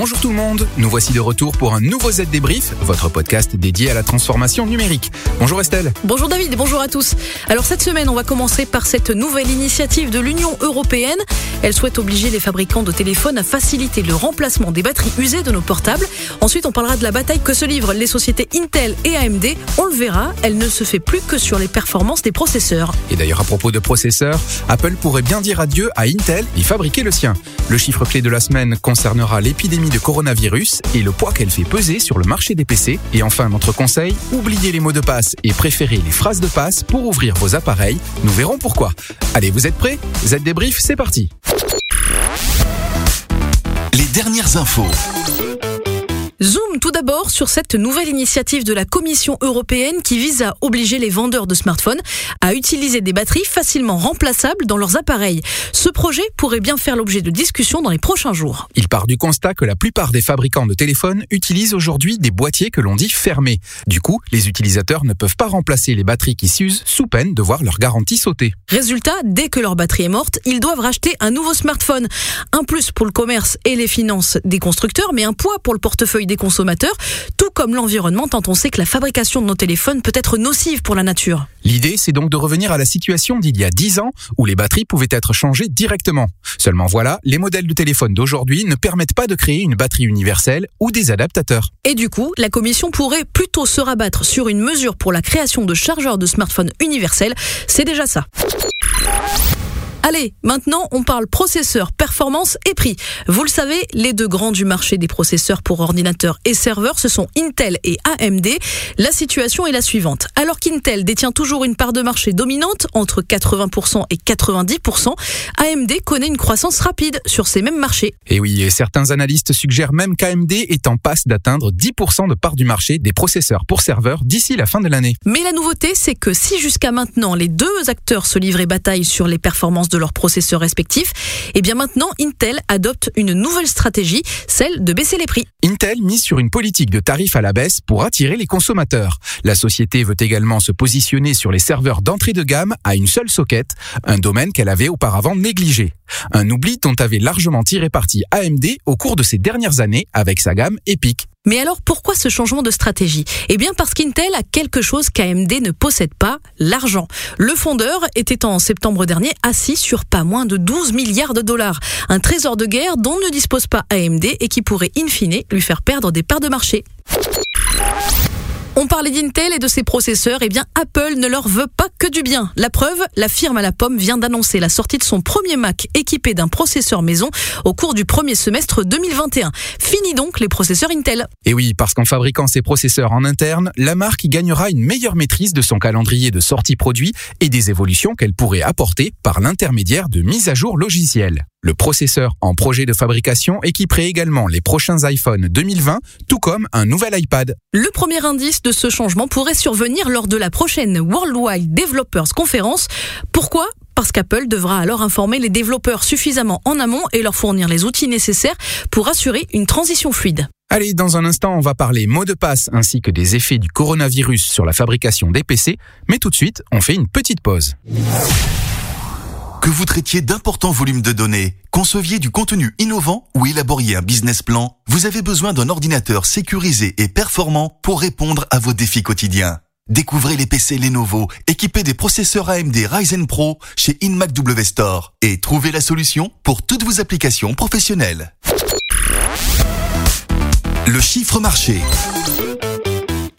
Bonjour tout le monde, nous voici de retour pour un nouveau Z Débrief, votre podcast dédié à la transformation numérique. Bonjour Estelle. Bonjour David, bonjour à tous. Alors cette semaine, on va commencer par cette nouvelle initiative de l'Union européenne. Elle souhaite obliger les fabricants de téléphones à faciliter le remplacement des batteries usées de nos portables. Ensuite, on parlera de la bataille que se livrent les sociétés Intel et AMD. On le verra, elle ne se fait plus que sur les performances des processeurs. Et d'ailleurs, à propos de processeurs, Apple pourrait bien dire adieu à Intel et fabriquer le sien. Le chiffre clé de la semaine concernera l'épidémie de coronavirus et le poids qu'elle fait peser sur le marché des PC. Et enfin, notre conseil, oubliez les mots de passe et préférez les phrases de passe pour ouvrir vos appareils. Nous verrons pourquoi. Allez, vous êtes prêts? Z débrief, c'est parti. Les dernières infos. Zoom tout d'abord sur cette nouvelle initiative de la Commission européenne qui vise à obliger les vendeurs de smartphones à utiliser des batteries facilement remplaçables dans leurs appareils. Ce projet pourrait bien faire l'objet de discussions dans les prochains jours. Il part du constat que la plupart des fabricants de téléphones utilisent aujourd'hui des boîtiers que l'on dit fermés. Du coup, les utilisateurs ne peuvent pas remplacer les batteries qui s'usent sous peine de voir leur garantie sauter. Résultat, dès que leur batterie est morte, ils doivent racheter un nouveau smartphone. Un plus pour le commerce et les finances des constructeurs, mais un poids pour le portefeuille des consommateurs, tout comme l'environnement, tant on sait que la fabrication de nos téléphones peut être nocive pour la nature. L'idée, c'est donc de revenir à la situation d'il y a 10 ans où les batteries pouvaient être changées directement. Seulement voilà, les modèles de téléphone d'aujourd'hui ne permettent pas de créer une batterie universelle ou des adaptateurs. Et du coup, la Commission pourrait plutôt se rabattre sur une mesure pour la création de chargeurs de smartphones universels. C'est déjà ça. Allez, maintenant on parle processeur, performance et prix. Vous le savez, les deux grands du marché des processeurs pour ordinateurs et serveurs, ce sont Intel et AMD. La situation est la suivante. Alors qu'Intel détient toujours une part de marché dominante, entre 80% et 90%, AMD connaît une croissance rapide sur ces mêmes marchés. Et oui, et certains analystes suggèrent même qu'AMD est en passe d'atteindre 10% de part du marché des processeurs pour serveurs d'ici la fin de l'année. Mais la nouveauté, c'est que si jusqu'à maintenant les deux acteurs se livraient bataille sur les performances de leurs processeurs respectifs, et bien maintenant Intel adopte une nouvelle stratégie, celle de baisser les prix. Intel mise sur une politique de tarifs à la baisse pour attirer les consommateurs. La société veut également se positionner sur les serveurs d'entrée de gamme à une seule socket, un domaine qu'elle avait auparavant négligé. Un oubli dont avait largement tiré parti AMD au cours de ces dernières années avec sa gamme Epic. Mais alors pourquoi ce changement de stratégie? Eh bien parce qu'Intel a quelque chose qu'AMD ne possède pas, l'argent. Le fondeur était en septembre dernier assis sur pas moins de 12 milliards de dollars, un trésor de guerre dont ne dispose pas AMD et qui pourrait in fine lui faire perdre des parts de marché. Parlait d'Intel et de ses processeurs, eh Apple ne leur veut pas que du bien. La preuve, la firme à la pomme vient d'annoncer la sortie de son premier Mac équipé d'un processeur maison au cours du premier semestre 2021. Fini donc les processeurs Intel. Et oui, parce qu'en fabriquant ses processeurs en interne, la marque gagnera une meilleure maîtrise de son calendrier de sortie produit et des évolutions qu'elle pourrait apporter par l'intermédiaire de mises à jour logicielles. Le processeur en projet de fabrication équiperait également les prochains iPhone 2020, tout comme un nouvel iPad. Le premier indice de ce changement pourrait survenir lors de la prochaine Worldwide Developers Conference. Pourquoi? Parce qu'Apple devra alors informer les développeurs suffisamment en amont et leur fournir les outils nécessaires pour assurer une transition fluide. Allez, dans un instant, on va parler mots de passe ainsi que des effets du coronavirus sur la fabrication des PC, mais tout de suite, on fait une petite pause. Que vous traitiez d'importants volumes de données, conceviez du contenu innovant ou élaboriez un business plan, vous avez besoin d'un ordinateur sécurisé et performant pour répondre à vos défis quotidiens. Découvrez les PC Lenovo équipés des processeurs AMD Ryzen Pro chez InMac W Store et trouvez la solution pour toutes vos applications professionnelles. Le chiffre marché.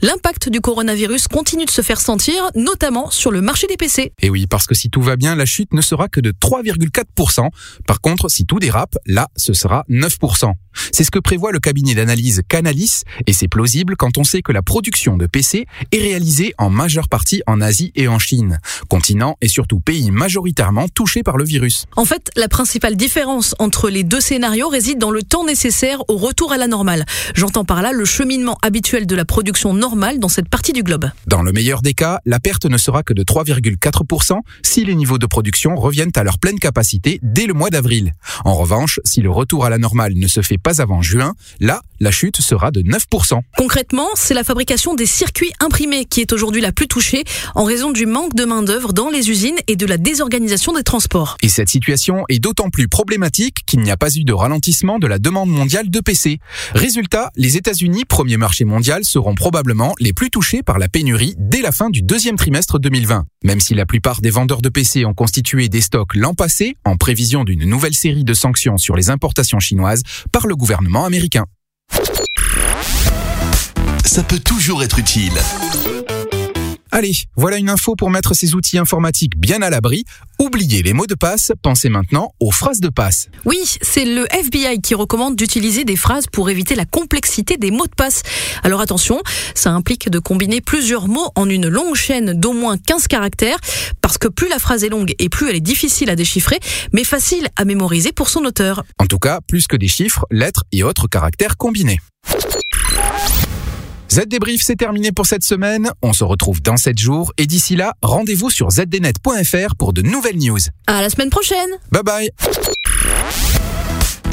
L'impact du coronavirus continue de se faire sentir, notamment sur le marché des PC. Et oui, parce que si tout va bien, la chute ne sera que de 3,4%. Par contre, si tout dérape, là, ce sera 9%. C'est ce que prévoit le cabinet d'analyse Canalis, et c'est plausible quand on sait que la production de PC est réalisée en majeure partie en Asie et en Chine, continent et surtout pays majoritairement touchés par le virus. En fait, la principale différence entre les deux scénarios réside dans le temps nécessaire au retour à la normale. J'entends par là le cheminement habituel de la production normale dans cette partie du globe. Dans le meilleur des cas, la perte ne sera que de 3,4% si les niveaux de production reviennent à leur pleine capacité dès le mois d'avril. En revanche, si le retour à la normale ne se fait pas pas avant juin. Là, la chute sera de 9%. Concrètement, c'est la fabrication des circuits imprimés qui est aujourd'hui la plus touchée en raison du manque de main-d'œuvre dans les usines et de la désorganisation des transports. Et cette situation est d'autant plus problématique qu'il n'y a pas eu de ralentissement de la demande mondiale de PC. Résultat, les États-Unis, premier marché mondial, seront probablement les plus touchés par la pénurie dès la fin du deuxième trimestre 2020. Même si la plupart des vendeurs de PC ont constitué des stocks l'an passé, en prévision d'une nouvelle série de sanctions sur les importations chinoises par le gouvernement américain. Ça peut toujours être utile. Allez, voilà une info pour mettre ces outils informatiques bien à l'abri. Oubliez les mots de passe, pensez maintenant aux phrases de passe. Oui, c'est le FBI qui recommande d'utiliser des phrases pour éviter la complexité des mots de passe. Alors attention, ça implique de combiner plusieurs mots en une longue chaîne d'au moins 15 caractères, parce que plus la phrase est longue et plus elle est difficile à déchiffrer, mais facile à mémoriser pour son auteur. En tout cas, plus que des chiffres, lettres et autres caractères combinés. Z Débrief, c'est terminé pour cette semaine. On se retrouve dans 7 jours et d'ici là, rendez-vous sur zdnet.fr pour de nouvelles news. À la semaine prochaine. Bye bye.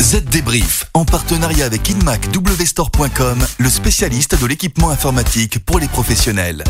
Z Débrief, en partenariat avec InMacWstore.com, le spécialiste de l'équipement informatique pour les professionnels.